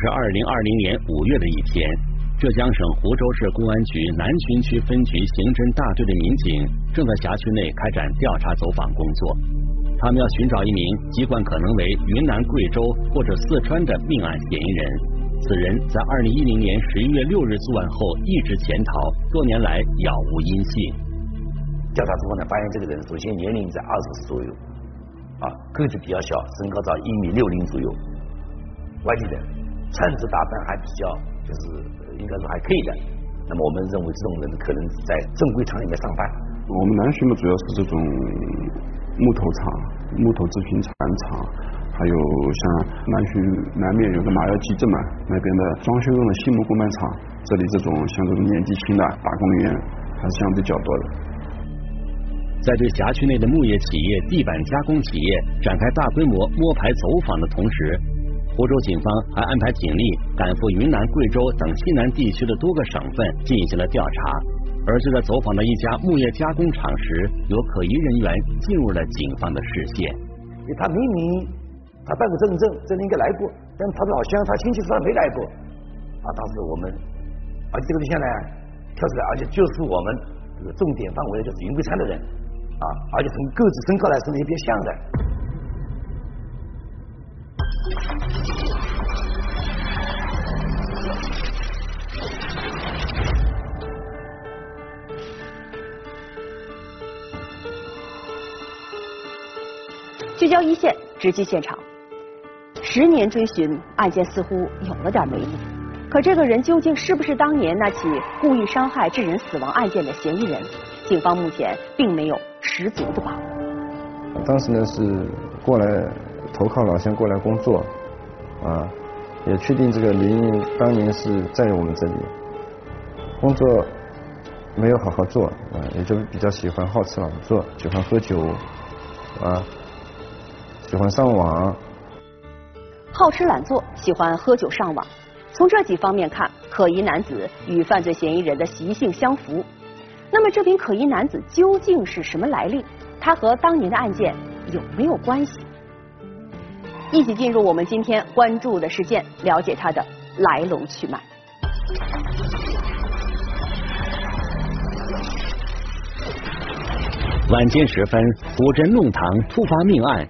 是二零二零年五月的一天，浙江省湖州市公安局南浔区分局刑侦大队的民警正在辖区内开展调查走访工作。他们要寻找一名籍贯可能为云南、贵州或者四川的命案嫌疑人。此人在二零一零年十一月六日作案后一直潜逃，多年来杳无音信。调查之后呢，发现这个人首先年龄在二十岁左右，啊，个子比较小，身高在一米六零左右，外地人。穿着打扮还比较，就是应该说还可以的。那么我们认为这种人可能在正规厂里面上班。我们南浔嘛，主要是这种木头厂、木头制品厂厂，还有像南浔南面有个马窑集镇嘛，那边的装修用的新木工板厂，这里这种像这种年纪轻的打工员还是相对较多的。在对辖区内的木业企业、地板加工企业展开大规模摸排走访的同时，湖州警方还安排警力赶赴云南、贵州等西南地区的多个省份进行了调查。而就在走访的一家木业加工厂时，有可疑人员进入了警方的视线。他明明他办过证证，这里应该来过，但他说好像他亲戚说他没来过。啊，当时我们而且这个对象呢跳出来，而且就是我们这个重点范围就是云贵川的人啊，而且从个子身高来说也比较像的。聚焦一线，直击现场。十年追寻，案件似乎有了点眉目。可这个人究竟是不是当年那起故意伤害致人死亡案件的嫌疑人？警方目前并没有十足的把握。当时呢是过来投靠老乡过来工作。啊，也确定这个林当年是在我们这里工作，没有好好做啊，也就比较喜欢好吃懒做，喜欢喝酒啊，喜欢上网。好吃懒做，喜欢喝酒上网，从这几方面看，可疑男子与犯罪嫌疑人的习性相符。那么这名可疑男子究竟是什么来历？他和当年的案件有没有关系？一起进入我们今天关注的事件，了解它的来龙去脉。晚间时分，古镇弄堂突发命案，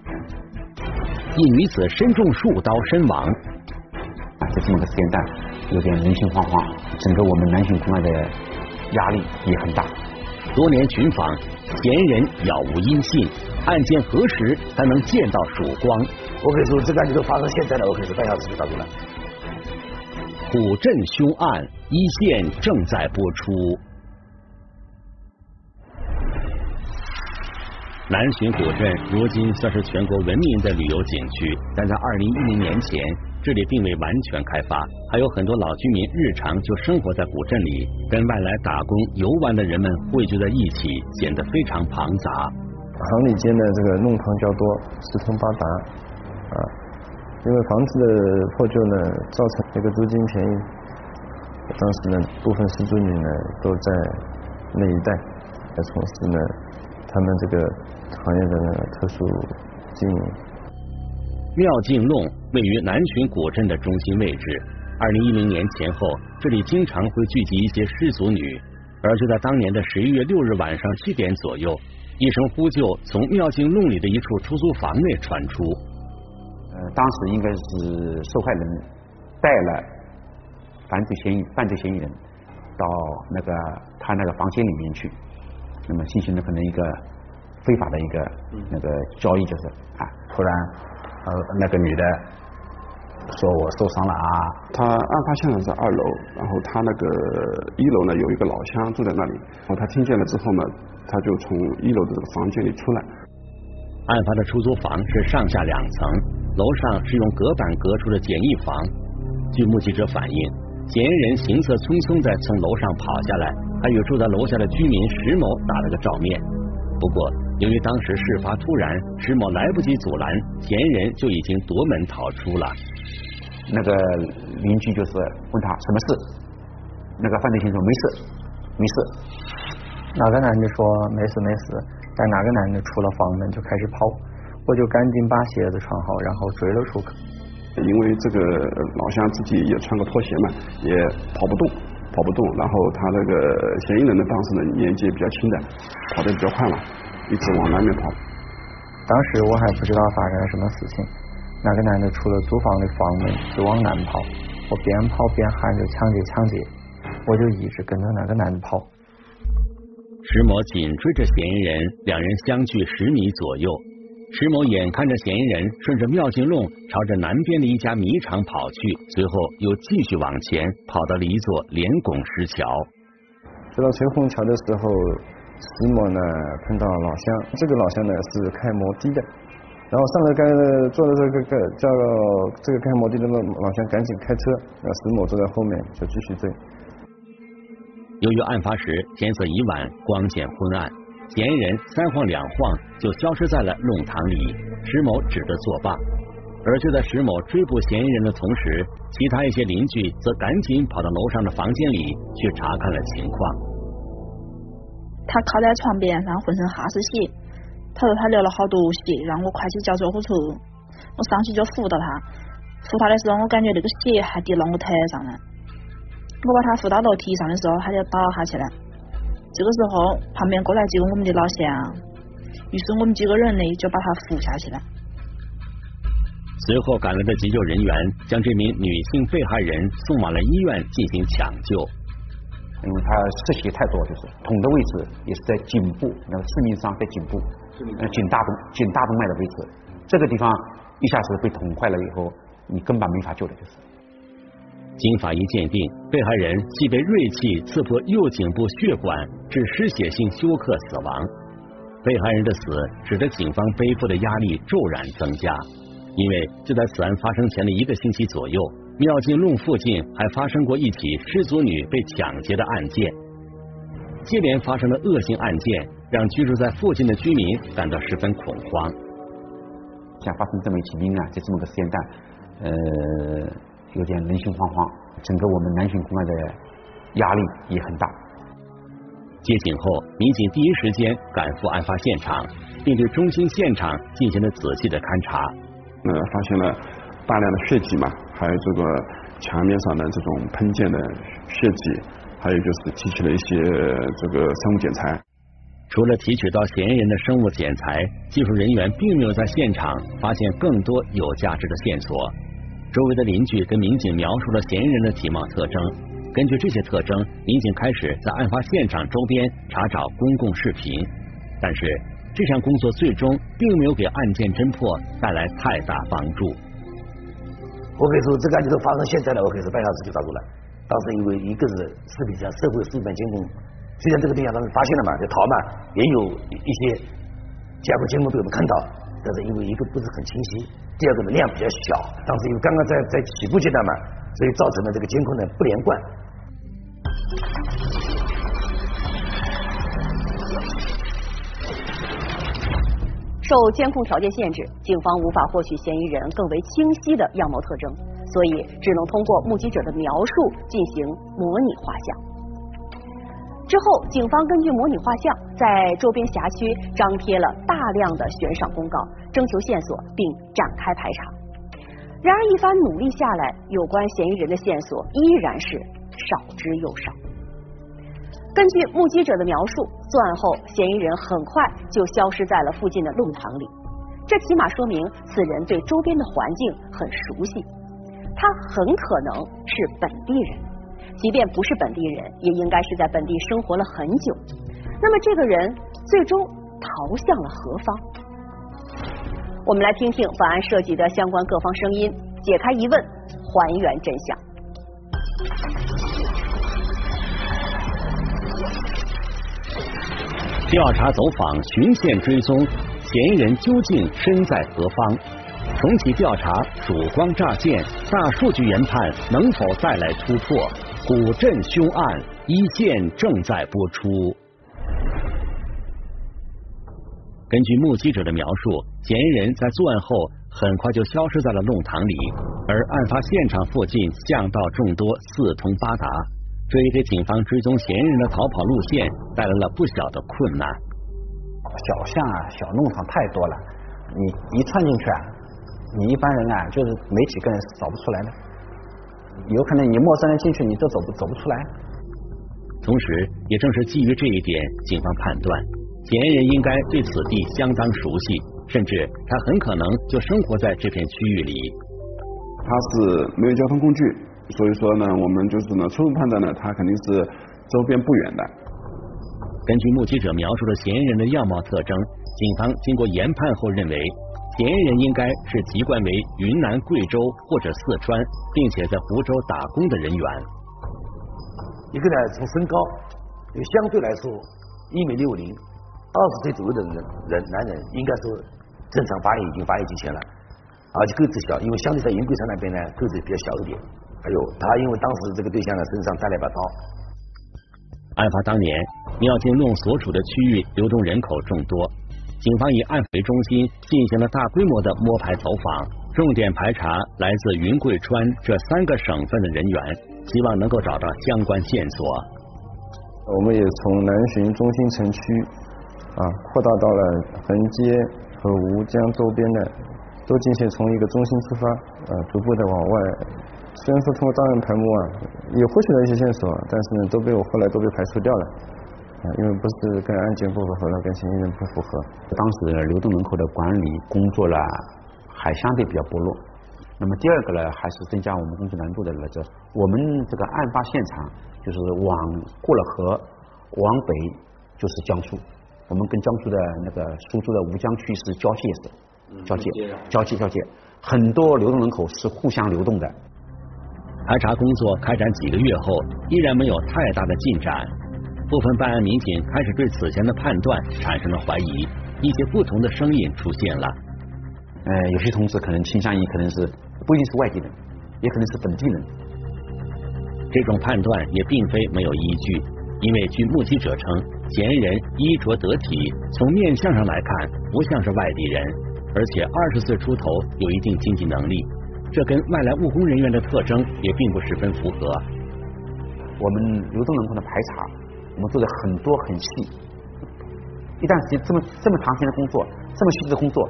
一女子身中数刀身亡。啊，在这么个时间段，有点人心惶惶，整个我们南浔公安的压力也很大。多年寻访，嫌疑人杳无音信，案件何时才能见到曙光？我可以说，这个案件都发生现在了，我可以说半小时就到了。古镇凶案一线正在播出。南浔古镇如今算是全国闻名的旅游景区，但在二零一零年前，这里并未完全开发，还有很多老居民日常就生活在古镇里，跟外来打工游玩的人们汇聚在一起，显得非常庞杂。行里间的这个弄堂较多，四通八达。啊，因为房子的破旧呢，造成这个租金便宜，当时呢，部分失足女呢都在那一带来从事呢他们这个行业的呢特殊经营。妙境弄位于南浔古镇的中心位置，二零一零年前后，这里经常会聚集一些失足女，而就在当年的十一月六日晚上七点左右，一声呼救从妙境弄里的一处出租房内传出。当时应该是受害人带了犯罪嫌疑犯罪嫌疑人到那个他那个房间里面去，那么进行了可能一个非法的一个那个交易，就是啊，突然呃那个女的说我受伤了啊。他案发现场在二楼，然后他那个一楼呢有一个老乡住在那里，然后他听见了之后呢，他就从一楼的这个房间里出来。案发的出租房是上下两层。楼上是用隔板隔出的简易房。据目击者反映，嫌疑人行色匆匆在从楼上跑下来，还与住在楼下的居民石某打了个照面。不过，由于当时事发突然，石某来不及阻拦，嫌疑人就已经夺门逃出了。那个邻居就是问他什么事，那个犯罪嫌疑人说没事，没事。那个男的说没事没事，但哪个男的出了房门就开始跑。我就赶紧把鞋子穿好，然后追了出去。因为这个老乡自己也穿个拖鞋嘛，也跑不动，跑不动。然后他那个嫌疑人呢，当时呢年纪也比较轻的，跑得比较快嘛，一直往南面跑。当时我还不知道发生了什么事情，那个男的出了租房的房门就往南跑，我边跑边喊着抢劫抢劫，我就一直跟着那个男的跑。石某紧追着嫌疑人，两人相距十米左右。石某眼看着嫌疑人顺着妙境弄朝着南边的一家米厂跑去，随后又继续往前跑到了一座连拱石桥。走到翠虹桥的时候，石某呢碰到老乡，这个老乡呢是开摩的的，然后上了该坐的这个个叫这个开摩的的老乡赶紧开车，让石某坐在后面就继续追。由于案发时天色已晚，光线昏暗。嫌疑人三晃两晃就消失在了弄堂里，石某只得作罢。而就在石某追捕嫌疑人的同时，其他一些邻居则赶紧跑到楼上的房间里去查看了情况。他靠在床边，然后浑身哈是血，他说他流了好多血，让我快去叫救护车。我上去就扶到他，扶他的时候，我感觉那个血还滴到我腿上了。我把他扶到楼梯上的时候，他就倒下去了。这个时候，旁边过来几个我们的老乡，于是我们几个人呢就把他扶下去了。随后赶来的急救人员将这名女性被害人送往了医院进行抢救，因为他失血太多，就是捅的位置也是在颈部，那个致命伤在颈部，呃颈大动颈大动脉的位置，这个地方一下子被捅坏了以后，你根本没法救的，就是。经法医鉴定，被害人系被锐器刺破右颈部血管，致失血性休克死亡。被害人的死使得警方背负的压力骤然增加，因为就在此案发生前的一个星期左右，妙境弄附近还发生过一起失足女被抢劫的案件。接连发生的恶性案件，让居住在附近的居民感到十分恐慌。像发生这么一起命案，在这么个时间段，呃。有点人心惶惶，整个我们南浔公安的压力也很大。接警后，民警第一时间赶赴案发现场，并对中心现场进行了仔细的勘查。呃，发现了大量的血迹嘛，还有这个墙面上的这种喷溅的血迹，还有就是提取了一些这个生物检材。除了提取到嫌疑人的生物检材，技术人员并没有在现场发现更多有价值的线索。周围的邻居跟民警描述了嫌疑人的体貌特征，根据这些特征，民警开始在案发现场周边查找公共视频，但是这项工作最终并没有给案件侦破带来太大帮助。我可以说，这个案件都发生现在了，我可以说半小时就抓住了。当时因为一个是视频上社会视频监控，虽然这个对象当时发现了嘛，就逃嘛，也有一些监控监控被我们看到，但是因为一个不是很清晰。第二个呢量比较小，当时因为刚刚在在起步阶段嘛，所以造成了这个监控呢不连贯。受监控条件限制，警方无法获取嫌疑人更为清晰的样貌特征，所以只能通过目击者的描述进行模拟画像。之后，警方根据模拟画像，在周边辖区张贴了大量的悬赏公告，征求线索，并展开排查。然而，一番努力下来，有关嫌疑人的线索依然是少之又少。根据目击者的描述，作案后，嫌疑人很快就消失在了附近的弄堂里。这起码说明此人对周边的环境很熟悉，他很可能是本地人。即便不是本地人，也应该是在本地生活了很久。那么，这个人最终逃向了何方？我们来听听本案涉及的相关各方声音，解开疑问，还原真相。调查走访，循线追踪，嫌疑人究竟身在何方？重启调查，曙光乍现，大数据研判能否带来突破？古镇凶案一线正在播出。根据目击者的描述，嫌疑人在作案后很快就消失在了弄堂里，而案发现场附近巷道众多，四通八达，这也给警方追踪嫌疑人的逃跑路线带来了不小的困难。小巷啊，小弄堂太多了，你一窜进去啊，你一般人啊，就是没几个人是找不出来的，有可能你陌生人进去，你都走不走不出来。同时，也正是基于这一点，警方判断嫌疑人应该对此地相当熟悉，甚至他很可能就生活在这片区域里。他是没有交通工具，所以说呢，我们就是呢初步判断呢，他肯定是周边不远的。根据目击者描述的嫌疑人的样貌特征，警方经过研判后认为，嫌疑人应该是籍贯为云南、贵州或者四川，并且在湖州打工的人员。一个呢，从身高，相对来说一米六零，二十岁左右的人人男人，应该说正常发育已经发育之前了。而且个子小，因为相对在云贵川那边呢，个子比较小一点。还有他，因为当时这个对象呢身上带了一把刀。案发当年，妙境弄所处的区域流动人口众多，警方以案为中心进行了大规模的摸排走访，重点排查来自云贵川这三个省份的人员，希望能够找到相关线索。我们也从南浔中心城区啊扩大到了横街和吴江周边的。都进行从一个中心出发，呃，逐步的往外。虽然说通过档案排摸啊，也获取了一些线索，但是呢，都被我后来都被排除掉了，啊，因为不是跟案件不符合了，跟嫌疑人不符合。当时流动人口的管理工作呢，还相对比较薄弱。那么第二个呢，还是增加我们工作难度的，就我们这个案发现场就是往过了河往北就是江苏，我们跟江苏的那个苏州的吴江区是交界的。交界，交界，交界，很多流动人口是互相流动的。排查工作开展几个月后，依然没有太大的进展。部分办案民警开始对此前的判断产生了怀疑，一些不同的声音出现了。呃，有些同志可能倾向于可能是不一定是外地人，也可能是本地人。这种判断也并非没有依据，因为据目击者称，嫌疑人衣着得体，从面相上来看不像是外地人。而且二十岁出头，有一定经济能力，这跟外来务工人员的特征也并不十分符合。我们流动人口的排查，我们做的很多很细，一段时间这么这么长时间的工作，这么细致的工作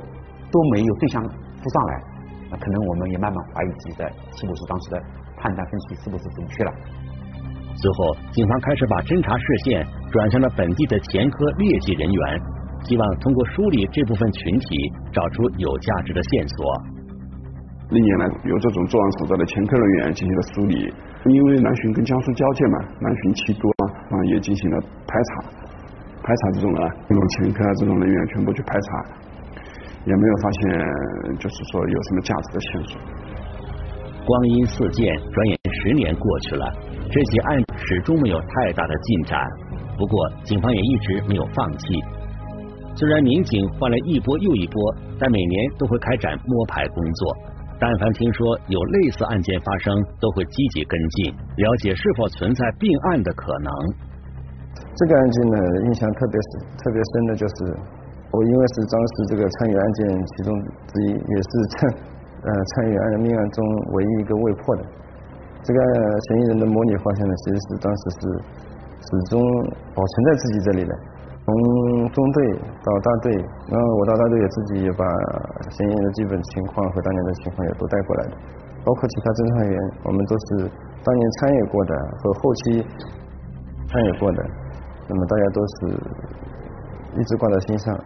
都没有对象浮上来，那可能我们也慢慢怀疑自己的是不是当时的判断分析是不是准确了。随后，警方开始把侦查视线转向了本地的前科劣迹人员。希望通过梳理这部分群体，找出有价值的线索。历年来有这种作案所在的前科人员进行了梳理，因为南浔跟江苏交界嘛，南浔七多啊，也进行了排查，排查这种啊，这种前科啊这种人员全部去排查，也没有发现就是说有什么价值的线索。光阴似箭，转眼十年过去了，这起案始终没有太大的进展。不过，警方也一直没有放弃。虽然民警换了一波又一波，但每年都会开展摸排工作。但凡听说有类似案件发生，都会积极跟进，了解是否存在并案的可能。这个案件呢，印象特别深，特别深的就是我，因为是当时这个参与案件其中之一，也是参呃参与案命案中唯一一个未破的。这个嫌疑人的模拟画像呢，其实是当时是始终保存在自己这里的。从中队到大队，然后我到大队也自己也把嫌疑人的基本情况和当年的情况也都带过来的，包括其他侦查员，我们都是当年参与过的和后期参与过的，那么大家都是一直挂在心上。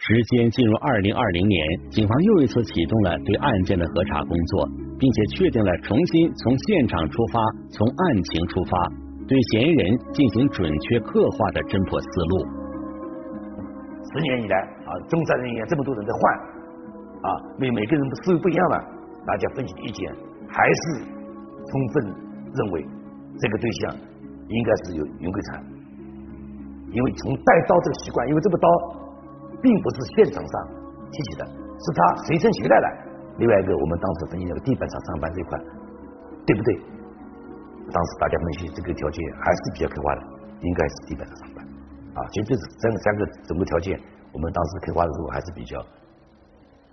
时间进入二零二零年，警方又一次启动了对案件的核查工作，并且确定了重新从现场出发，从案情出发。对嫌疑人进行准确刻画的侦破思路。十年以来啊，中山人员这么多人在换啊，每每个人的思维不一样了，大家分析意见还是充分认为这个对象应该是有云贵川，因为从带刀这个习惯，因为这个刀并不是现场上提起的，是他随身携带的。另外一个，我们当时分析那个地板上上班这一块，对不对？当时大家分析这个条件还是比较客观的，应该是地板上上班啊。其实这是三个三个整个条件，我们当时刻画的时候还是比较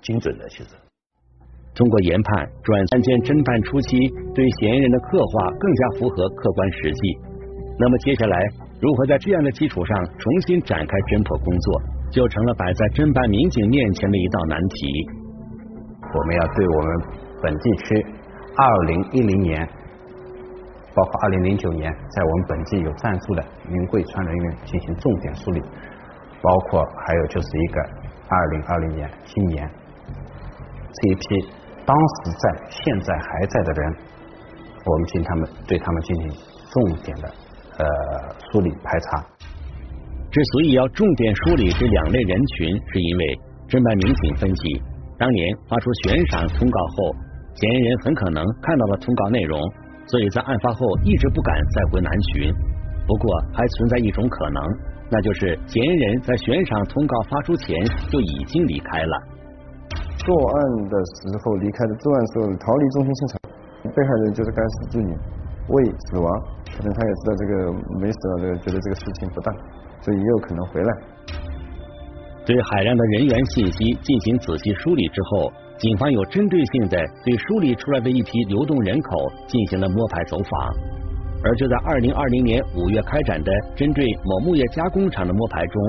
精准的。其实通过研判，转案件侦办初期对嫌疑人的刻画更加符合客观实际。那么接下来如何在这样的基础上重新展开侦破工作，就成了摆在侦办民警面前的一道难题。我们要对我们本地区二零一零年，包括二零零九年在我们本地有赞助的云贵川人员进行重点梳理，包括还有就是一个二零二零年新年这一批当时在现在还在的人，我们进他们对他们进行重点的呃梳理排查。之所以要重点梳理这两类人群，是因为侦办民警分析。当年发出悬赏通告后，嫌疑人很可能看到了通告内容，所以在案发后一直不敢再回南浔。不过还存在一种可能，那就是嫌疑人在悬赏通告发出前就已经离开了。作案的时候离开的，作案时候逃离中心现场，被害人就是该死之女，未死亡，可能他也知道这个没死了，觉得这个事情不大，所以也有可能回来。对海量的人员信息进行仔细梳理之后，警方有针对性的对梳理出来的一批流动人口进行了摸排走访。而就在二零二零年五月开展的针对某木业加工厂的摸排中，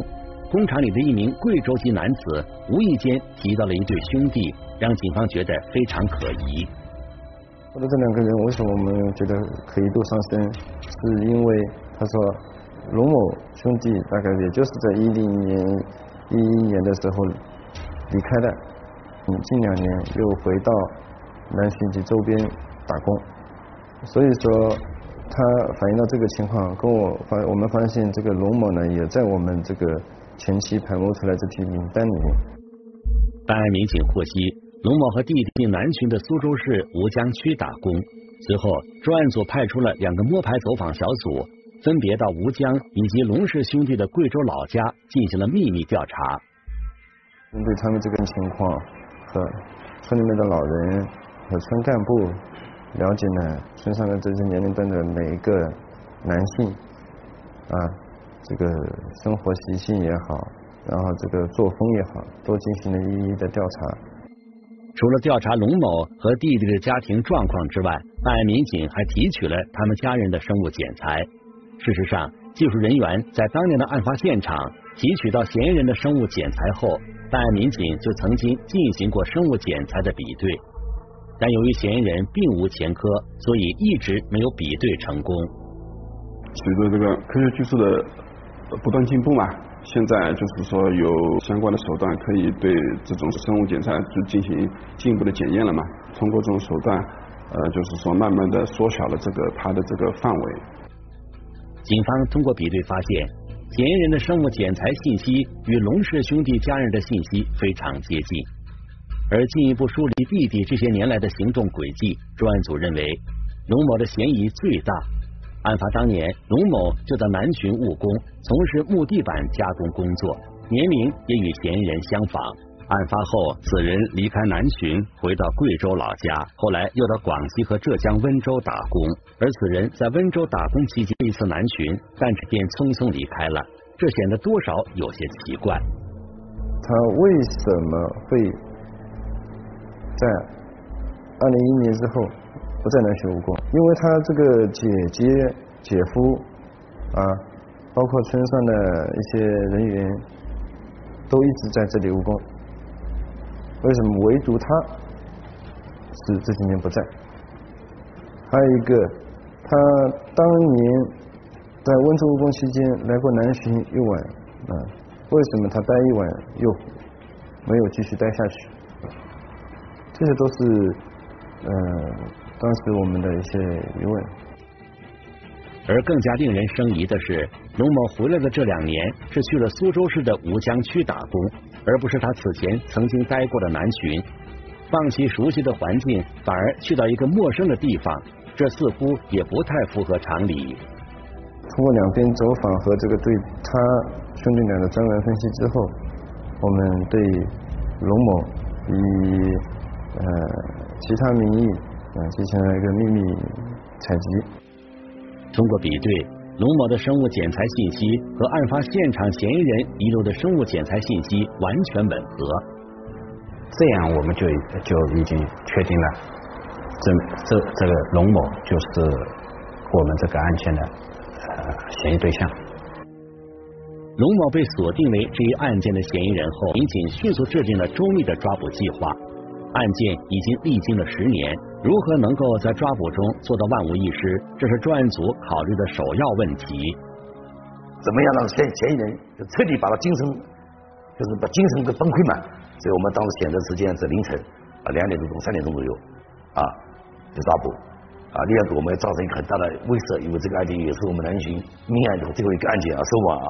工厂里的一名贵州籍男子无意间提到了一对兄弟，让警方觉得非常可疑。说的这两个人为什么我们觉得可疑度上升？是因为他说龙某兄弟大概也就是在一零年。一一年的时候离开的，嗯，近两年又回到南浔及周边打工，所以说他反映到这个情况，跟我发我们发现这个龙某呢也在我们这个前期排摸出来这批名单里面。办案民警获悉，龙某和弟弟南浔的苏州市吴江区打工，随后专案组派出了两个摸排走访小组。分别到吴江以及龙氏兄弟的贵州老家进行了秘密调查。针对他们这个情况和村里面的老人和村干部了解呢，村上的这些年龄段的每一个男性啊，这个生活习性也好，然后这个作风也好，都进行了一一的调查。除了调查龙某和弟弟的家庭状况之外，办案民警还提取了他们家人的生物检材。事实上，技术人员在当年的案发现场提取到嫌疑人的生物检材后，办案民警就曾经进行过生物检材的比对，但由于嫌疑人并无前科，所以一直没有比对成功。随着这个科学技术的不断进步嘛，现在就是说有相关的手段可以对这种生物检材就进行进一步的检验了嘛。通过这种手段，呃，就是说慢慢的缩小了这个它的这个范围。警方通过比对发现，嫌疑人的生物检材信息与龙氏兄弟家人的信息非常接近。而进一步梳理弟弟这些年来的行动轨迹，专案组认为龙某的嫌疑最大。案发当年，龙某就在南浔务工，从事木地板加工工作，年龄也与嫌疑人相仿。案发后，此人离开南浔，回到贵州老家，后来又到广西和浙江温州打工。而此人在温州打工期间，一次南浔，但是便匆匆离开了，这显得多少有些奇怪。他为什么会在二零一一年之后不在南浔务工？因为他这个姐姐、姐夫啊，包括村上的一些人员，都一直在这里务工。为什么唯独他是这几年不在？还有一个，他当年在温州务工期间来过南浔一晚，啊，为什么他待一晚又没有继续待下去？这些都是呃当时我们的一些疑问。而更加令人生疑的是，龙某回来的这两年是去了苏州市的吴江区打工。而不是他此前曾经待过的南浔，放弃熟悉的环境，反而去到一个陌生的地方，这似乎也不太符合常理。通过两边走访和这个对他兄弟俩的专栏分析之后，我们对龙某以呃其他名义啊进行了一个秘密采集。通过比对。龙某的生物检材信息和案发现场嫌疑人遗留的生物检材信息完全吻合，这样我们就就已经确定了，这这这个龙某就是我们这个案件的呃嫌疑对象。龙某被锁定为这一案件的嫌疑人后，民警迅速制定了周密的抓捕计划。案件已经历经了十年，如何能够在抓捕中做到万无一失，这是专案组考虑的首要问题。怎么样让嫌嫌疑人就彻底把他精神，就是把精神给崩溃嘛？所以我们当时选择时间是凌晨啊两点多钟、三点钟左右啊就抓捕啊，另外我们要造成一个很大的威慑，因为这个案件也是我们南巡命案的最后一个案件啊，收网啊。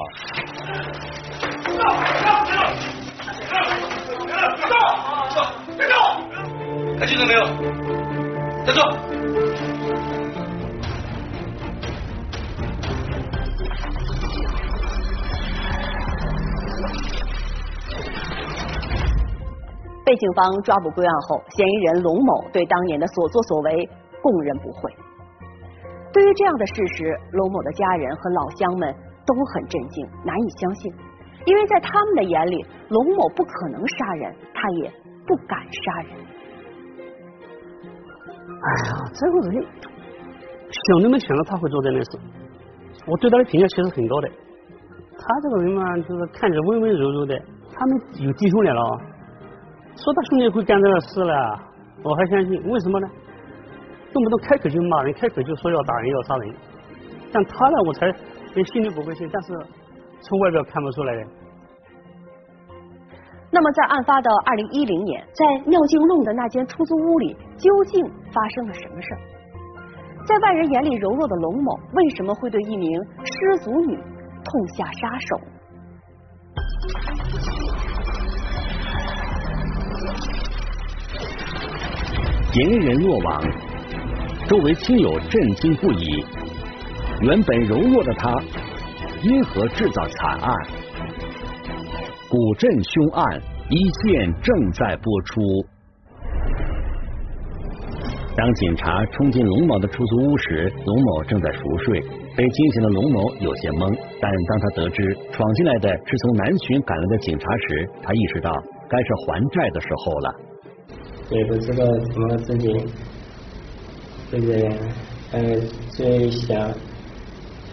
看清楚没有？站住！被警方抓捕归案后，嫌疑人龙某对当年的所作所为供认不讳。对于这样的事实，龙某的家人和老乡们都很震惊，难以相信，因为在他们的眼里，龙某不可能杀人，他也不敢杀人。哎呀，这个人想都没想到他会做这件事。我对他的评价其实很高的。他这个人嘛，就是看着温温柔柔的。他们有弟兄俩了，说他兄弟会干这个事了，我还相信。为什么呢？动不动开口就骂人，开口就说要打人要杀人。但他呢，我才连心里不会信，但是从外表看不出来的。那么，在案发的二零一零年，在妙境弄的那间出租屋里，究竟发生了什么事儿？在外人眼里柔弱的龙某，为什么会对一名失足女痛下杀手？嫌疑人落网，周围亲友震惊不已。原本柔弱的他，因何制造惨案？古镇凶案一线正在播出。当警察冲进龙某的出租屋时，龙某正在熟睡。被惊醒的龙某有些懵，但当他得知闯进来的是从南巡赶来的警察时，他意识到该是还债的时候了。也不知道怎么自己会这样，但是最想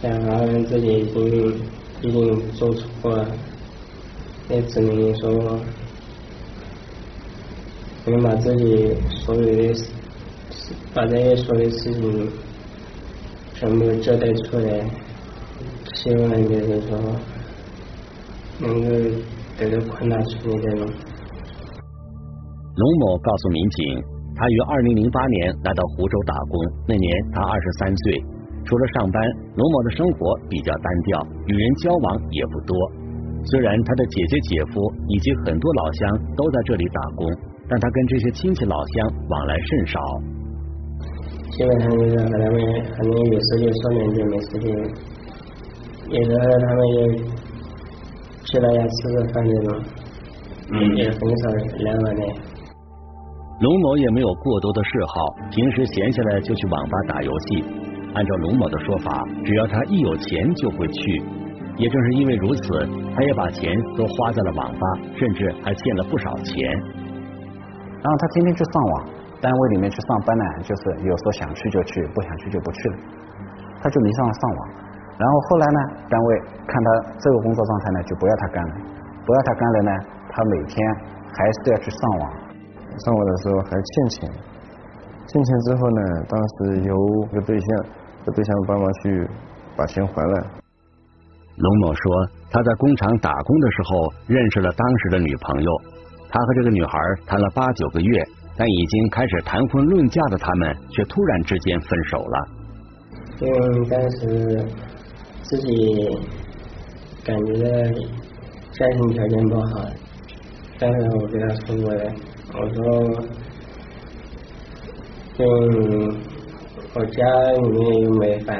想好像自己已经已经做错了。也只能说，能把自己所有的事，把这些所有事情全部交代出来，希望就是说能够得到宽大处理这种。龙某告诉民警，他于二零零八年来到湖州打工，那年他二十三岁。除了上班，龙某的生活比较单调，与人交往也不多。虽然他的姐姐、姐夫以及很多老乡都在这里打工，但他跟这些亲戚老乡往来甚少。基本上就是和他们可能有事就说两句，没事就有时候他们也去大家吃个饭这种，嗯，也很少来往的。龙某也没有过多的嗜好，平时闲下来就去网吧打游戏。按照龙某的说法，只要他一有钱就会去。也正是因为如此，他也把钱都花在了网吧，甚至还欠了不少钱。然后他天天去上网，单位里面去上班呢，就是有时候想去就去，不想去就不去了。他就迷上了上网。然后后来呢，单位看他这个工作状态呢，就不要他干了。不要他干了呢，他每天还是要去上网。上网的时候还欠钱，欠钱之后呢，当时有个对象，这对象帮忙去把钱还了。龙某说，他在工厂打工的时候认识了当时的女朋友，他和这个女孩谈了八九个月，但已经开始谈婚论嫁的他们，却突然之间分手了。因为当时自己感觉家庭条件不好，当时我跟他说过的，我说，嗯，我家里面又没房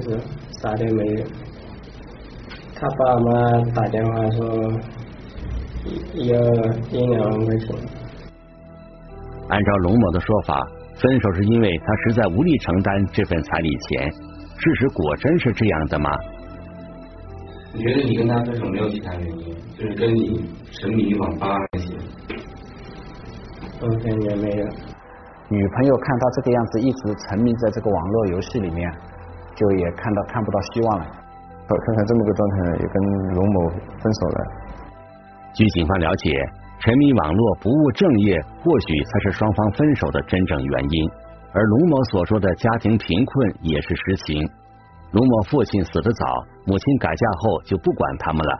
子，啥都没有。他爸妈打电话说要一两万块钱。按照龙某的说法，分手是因为他实在无力承担这份彩礼钱。事实果真是这样的吗？你觉得你跟他分手没有其他原因，就是跟你沉迷于网吧那些？我感觉没有。女朋友看他这个样子，一直沉迷在这个网络游戏里面，就也看到看不到希望了。看看这么个状态，也跟龙某分手了。据警方了解，沉迷网络不务正业，或许才是双方分手的真正原因。而龙某所说的家庭贫困也是实情。龙某父亲死得早，母亲改嫁后就不管他们了。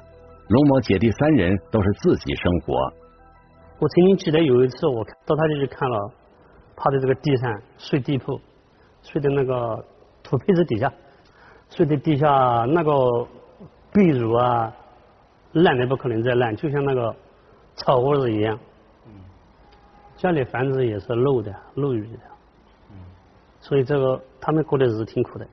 龙某姐弟三人都是自己生活。我曾经记得有一次，我到他家去看了，趴在这个地上睡地铺，睡在那个土坯子底下，睡在地下那个被褥啊，烂的不可能再烂，就像那个。草窝子一样，家里房子也是漏的，漏雨的，所以这个他们过的日子挺苦的。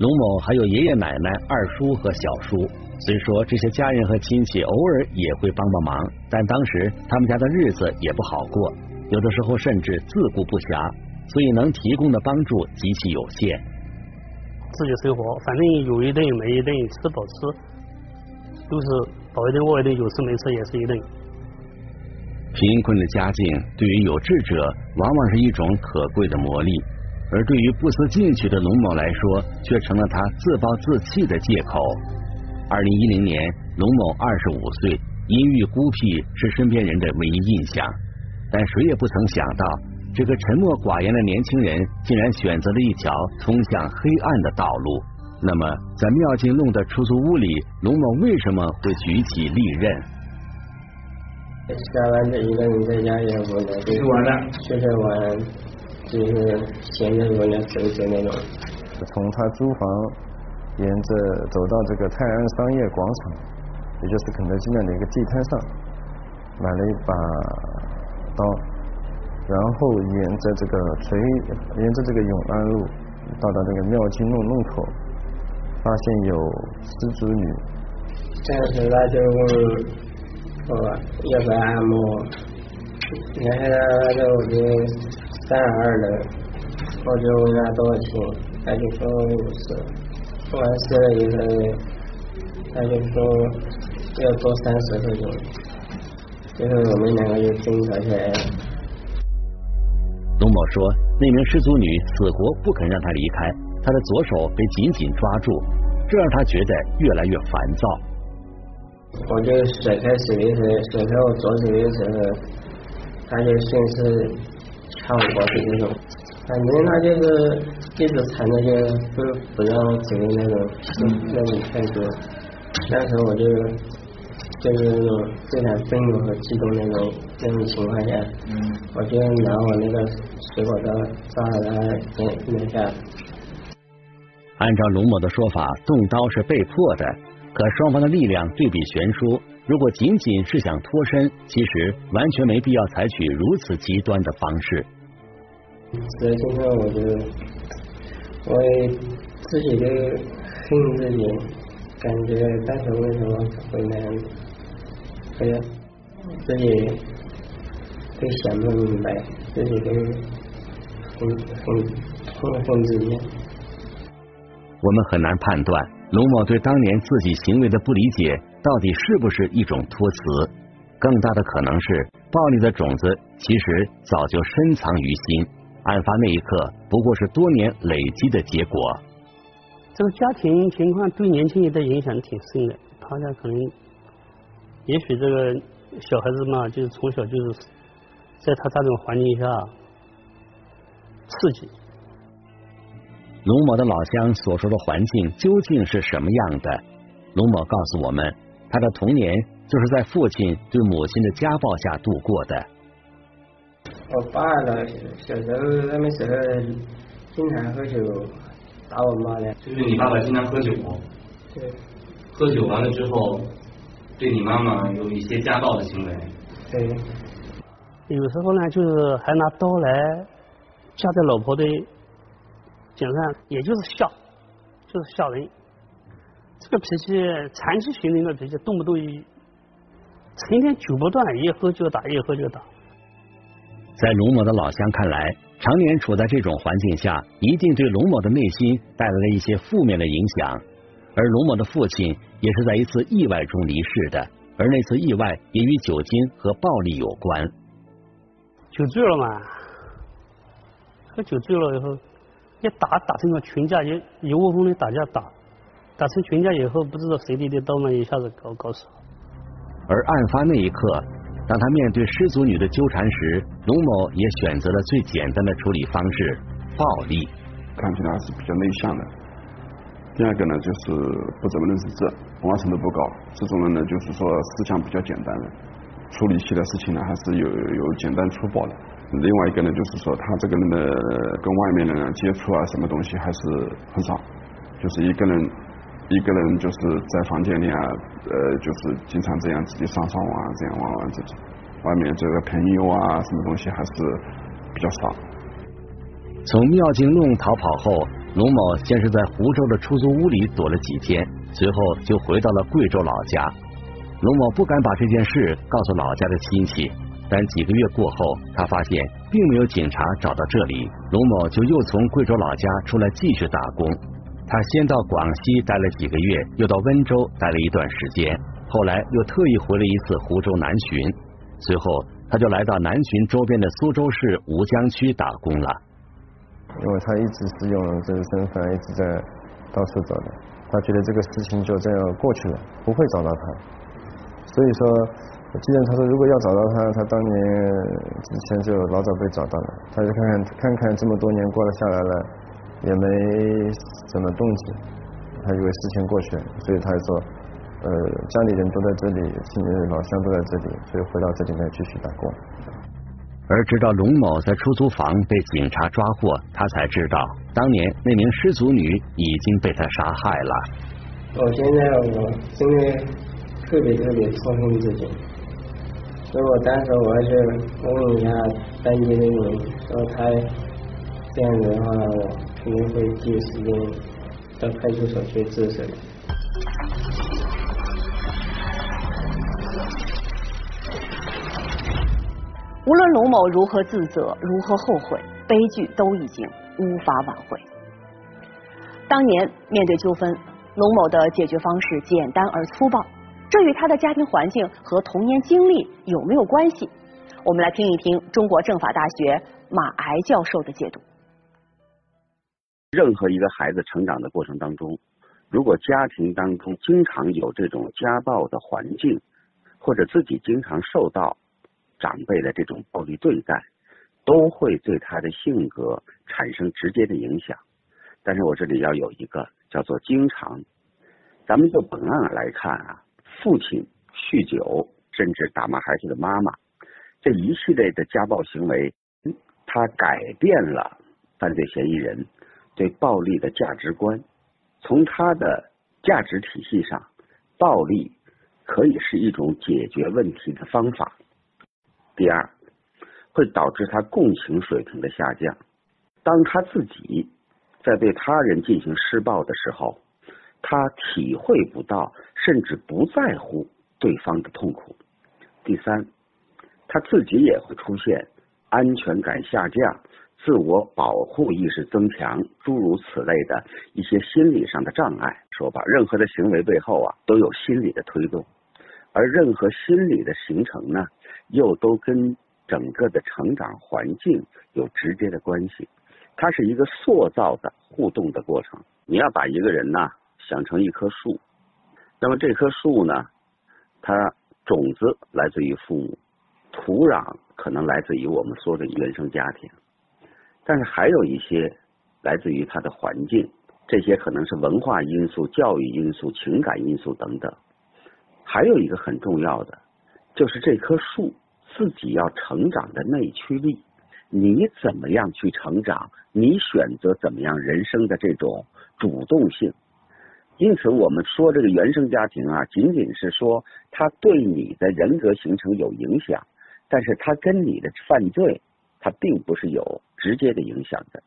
龙某还有爷爷奶奶、二叔和小叔，虽说这些家人和亲戚偶尔也会帮帮忙，但当时他们家的日子也不好过，有的时候甚至自顾不暇，所以能提供的帮助极其有限。自己生活，反正有一顿没一顿，吃饱吃，都是。饱一顿饿一顿，有吃没吃也是一顿。贫困的家境对于有志者往往是一种可贵的磨砺，而对于不思进取的龙某来说，却成了他自暴自弃的借口。二零一零年，龙某二十五岁，阴郁孤僻是身边人的唯一印象，但谁也不曾想到，这个沉默寡言的年轻人竟然选择了一条通向黑暗的道路。那么，在妙境弄的出租屋里，龙某为什么会举起利刃？下班这一个人在家也无聊，就是玩了，就是玩，就是闲着无聊走走那种。从他租房沿着走到这个泰安商业广场，也就是肯德基那的一个地摊上，买了一把刀，然后沿着这个垂，沿着这个永安路，到达这个妙境弄弄口。发现有失足女，这时他就问我要不要按摩，然后他就给三十二的，我就问他多少钱，他就说五十，完事了以后，他就说要多三十块钱，最后我们两个就争吵起来了。龙某说，那名失足女死活不肯让他离开，他的左手被紧紧抓住。这让他觉得越来越烦躁。我就甩开手的时候，甩开我左手的时候，他就先是掐我脖子那种，反正他就是一直缠着，就不不让我走的那种那种态度。那时候我就就是那种非常愤怒和激动那种那种情况下，我就拿我那个水果刀扎了他脸脸下。按照龙某的说法，动刀是被迫的，可双方的力量对比悬殊。如果仅仅是想脱身，其实完全没必要采取如此极端的方式。所以今天我觉得，我自己都恨自己，感觉当时为什么会那样？哎呀，自己都想不明白，自己都很很痛恨自己。我们很难判断龙某对当年自己行为的不理解到底是不是一种托词，更大的可能是暴力的种子其实早就深藏于心，案发那一刻不过是多年累积的结果。这个家庭情况对年轻人的影响挺深的，他家可能也许这个小孩子嘛，就是从小就是在他这种环境下刺激。龙某的老乡所说的环境究竟是什么样的？龙某告诉我们，他的童年就是在父亲对母亲的家暴下度过的。我爸呢，小时候那个时候经常喝酒，打我妈的。就是你爸爸经常喝酒。对。喝酒完了之后，对你妈妈有一些家暴的行为。对。有时候呢，就是还拿刀来架在老婆的。颈上，也就是笑，就是笑人。这个脾气，长期形成的脾气，动不动一成天酒不断，一喝就打，一喝就打。在龙某的老乡看来，常年处在这种环境下，一定对龙某的内心带来了一些负面的影响。而龙某的父亲也是在一次意外中离世的，而那次意外也与酒精和暴力有关。酒醉了嘛？喝酒醉了以后。一打打成个群架，一一窝蜂的打架打，打成群架以后，不知道谁的的刀嘛，一下子搞搞死了。而案发那一刻，当他面对失足女的纠缠时，龙某也选择了最简单的处理方式——暴力。看起来还是比较内向的。第二个呢，就是不怎么认识字，文化程度不高。这种人呢，就是说思想比较简单的，处理器的事情呢，还是有有简单粗暴的。另外一个呢，就是说他这个人的跟外面的人接触啊，什么东西还是很少，就是一个人一个人就是在房间里啊，呃，就是经常这样自己上上网啊，这样玩玩这种。外面这个朋友啊，什么东西还是比较少。从妙境弄逃跑后，龙某先是在湖州的出租屋里躲了几天，随后就回到了贵州老家。龙某不敢把这件事告诉老家的亲戚。但几个月过后，他发现并没有警察找到这里，龙某就又从贵州老家出来继续打工。他先到广西待了几个月，又到温州待了一段时间，后来又特意回了一次湖州南浔，随后他就来到南浔周边的苏州市吴江区打工了。因为他一直是用这个身份一直在到处走的，他觉得这个事情就这样过去了，不会找到他，所以说。既然他说，如果要找到他，他当年之前就老早被找到了。他就看看看看这么多年过了下来了，也没什么动静，他以为事情过去了，所以他就说，呃，家里人都在这里，亲老乡都在这里，所以回到这里来继续打工。而直到龙某在出租房被警察抓获，他才知道，当年那名失足女已经被他杀害了。我现在我真的特别特别操心自己。所以我当时我还是问一下当地的人，说他这样子的话，我肯定会第一时间到派出所去自首。无论龙某如何自责，如何后悔，悲剧都已经无法挽回。当年面对纠纷，龙某的解决方式简单而粗暴。这与他的家庭环境和童年经历有没有关系？我们来听一听中国政法大学马癌教授的解读。任何一个孩子成长的过程当中，如果家庭当中经常有这种家暴的环境，或者自己经常受到长辈的这种暴力对待，都会对他的性格产生直接的影响。但是我这里要有一个叫做经常。咱们就本案来看啊。父亲酗酒，甚至打骂孩子的妈妈，这一系列的家暴行为，他改变了犯罪嫌疑人对暴力的价值观。从他的价值体系上，暴力可以是一种解决问题的方法。第二，会导致他共情水平的下降。当他自己在对他人进行施暴的时候。他体会不到，甚至不在乎对方的痛苦。第三，他自己也会出现安全感下降、自我保护意识增强，诸如此类的一些心理上的障碍。说吧，任何的行为背后啊，都有心理的推动，而任何心理的形成呢，又都跟整个的成长环境有直接的关系。它是一个塑造的互动的过程。你要把一个人呢？想成一棵树，那么这棵树呢？它种子来自于父母，土壤可能来自于我们说的原生家庭，但是还有一些来自于它的环境，这些可能是文化因素、教育因素、情感因素等等。还有一个很重要的，就是这棵树自己要成长的内驱力，你怎么样去成长？你选择怎么样人生的这种主动性？因此，我们说这个原生家庭啊，仅仅是说他对你的人格形成有影响，但是他跟你的犯罪，他并不是有直接的影响的。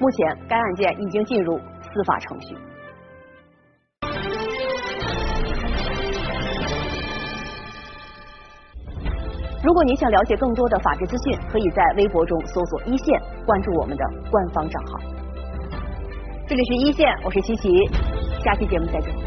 目前，该案件已经进入司法程序。如果您想了解更多的法治资讯，可以在微博中搜索“一线”，关注我们的官方账号。这里是一线，我是琪琪，下期节目再见。